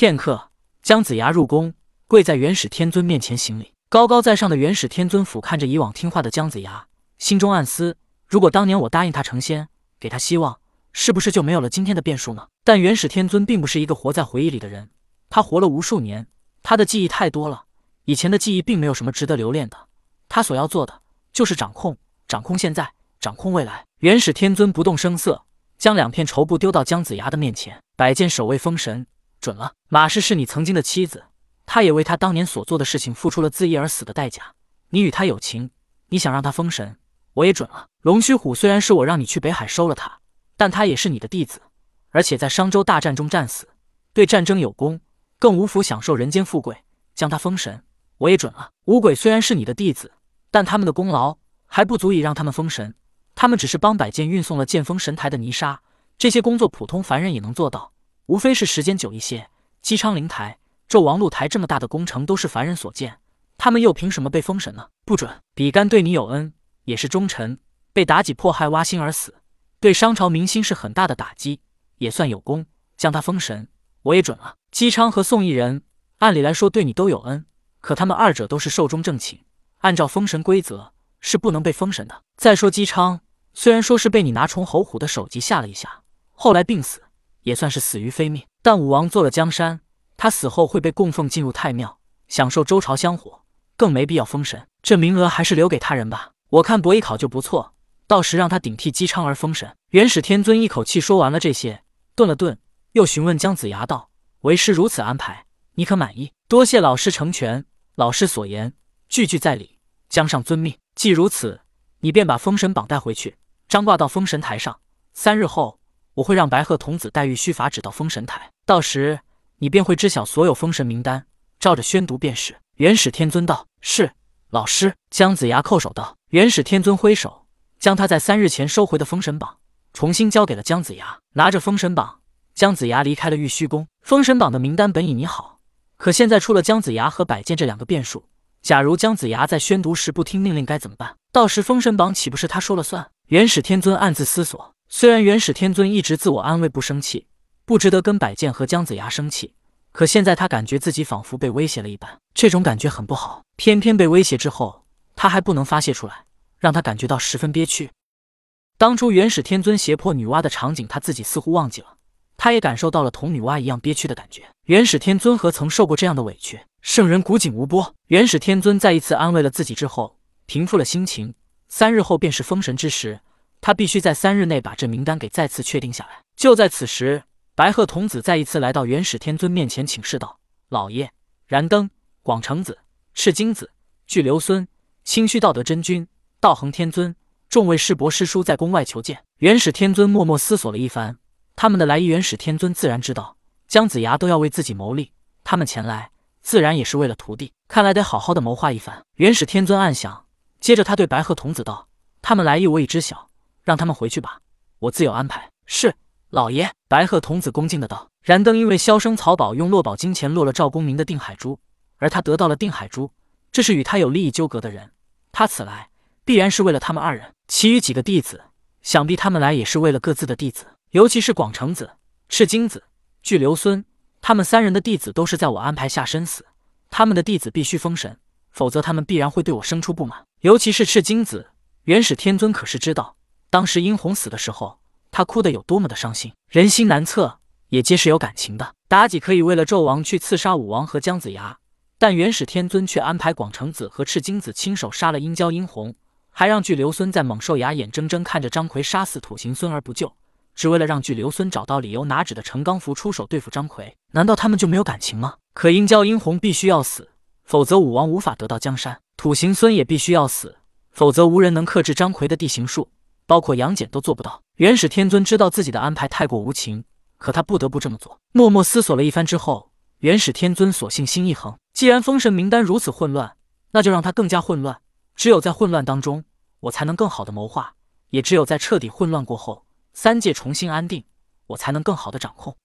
片刻，姜子牙入宫，跪在元始天尊面前行礼。高高在上的元始天尊俯瞰着以往听话的姜子牙，心中暗思：如果当年我答应他成仙，给他希望，是不是就没有了今天的变数呢？但元始天尊并不是一个活在回忆里的人，他活了无数年，他的记忆太多了，以前的记忆并没有什么值得留恋的。他所要做的就是掌控，掌控现在，掌控未来。元始天尊不动声色，将两片绸布丢到姜子牙的面前，摆件守卫封神，准了。马氏是你曾经的妻子。她也为她当年所做的事情付出了自缢而死的代价。你与她有情，你想让她封神，我也准了。龙须虎虽然是我让你去北海收了他，但他也是你的弟子，而且在商周大战中战死，对战争有功，更无福享受人间富贵，将他封神，我也准了。五鬼虽然是你的弟子，但他们的功劳还不足以让他们封神，他们只是帮百剑运送了剑锋神台的泥沙，这些工作普通凡人也能做到，无非是时间久一些。姬昌灵台。纣王露台这么大的工程都是凡人所见，他们又凭什么被封神呢？不准！比干对你有恩，也是忠臣，被妲己迫害挖心而死，对商朝民心是很大的打击，也算有功，将他封神，我也准了。姬昌和宋义人，按理来说对你都有恩，可他们二者都是寿终正寝，按照封神规则是不能被封神的。再说姬昌，虽然说是被你拿重侯虎的首级吓了一下，后来病死，也算是死于非命，但武王做了江山。他死后会被供奉进入太庙，享受周朝香火，更没必要封神。这名额还是留给他人吧。我看伯邑考就不错，到时让他顶替姬昌而封神。元始天尊一口气说完了这些，顿了顿，又询问姜子牙道：“为师如此安排，你可满意？”多谢老师成全，老师所言句句在理。姜上遵命。既如此，你便把封神榜带回去，张挂到封神台上。三日后，我会让白鹤童子带玉虚法旨到封神台，到时。你便会知晓所有封神名单，照着宣读便是。元始天尊道：“是，老师。”姜子牙叩首道：“元始天尊挥手，将他在三日前收回的封神榜重新交给了姜子牙。拿着封神榜，姜子牙离开了玉虚宫。封神榜的名单本已拟好，可现在出了姜子牙和百剑这两个变数。假如姜子牙在宣读时不听命令，该怎么办？到时封神榜岂不是他说了算？元始天尊暗自思索。虽然元始天尊一直自我安慰，不生气。不值得跟百剑和姜子牙生气，可现在他感觉自己仿佛被威胁了一般，这种感觉很不好。偏偏被威胁之后，他还不能发泄出来，让他感觉到十分憋屈。当初元始天尊胁迫女娲的场景，他自己似乎忘记了，他也感受到了同女娲一样憋屈的感觉。元始天尊何曾受过这样的委屈？圣人古井无波。元始天尊再一次安慰了自己之后，平复了心情。三日后便是封神之时，他必须在三日内把这名单给再次确定下来。就在此时。白鹤童子再一次来到元始天尊面前请示道：“老爷，燃灯、广成子、赤精子、巨留孙、清虚道德真君、道恒天尊，众位师伯师叔在宫外求见。”元始天尊默默思索了一番，他们的来意，元始天尊自然知道。姜子牙都要为自己谋利，他们前来自然也是为了徒弟，看来得好好的谋划一番。元始天尊暗想，接着他对白鹤童子道：“他们来意我已知晓，让他们回去吧，我自有安排。”是。老爷，白鹤童子恭敬的道：“燃灯因为萧生草宝用落宝金钱落了赵公明的定海珠，而他得到了定海珠，这是与他有利益纠葛的人。他此来必然是为了他们二人。其余几个弟子，想必他们来也是为了各自的弟子。尤其是广成子、赤精子、巨留孙，他们三人的弟子都是在我安排下身死，他们的弟子必须封神，否则他们必然会对我生出不满。尤其是赤精子，元始天尊可是知道，当时殷红死的时候。”他哭得有多么的伤心，人心难测，也皆是有感情的。妲己可以为了纣王去刺杀武王和姜子牙，但元始天尊却安排广成子和赤精子亲手杀了殷郊、殷红，还让巨留孙在猛兽崖眼睁睁看着张奎杀死土行孙而不救，只为了让巨留孙找到理由拿纸的程刚符出手对付张奎。难道他们就没有感情吗？可殷郊、殷红必须要死，否则武王无法得到江山；土行孙也必须要死，否则无人能克制张奎的地形术。包括杨戬都做不到。元始天尊知道自己的安排太过无情，可他不得不这么做。默默思索了一番之后，元始天尊索性心一横：既然封神名单如此混乱，那就让它更加混乱。只有在混乱当中，我才能更好的谋划；也只有在彻底混乱过后，三界重新安定，我才能更好的掌控。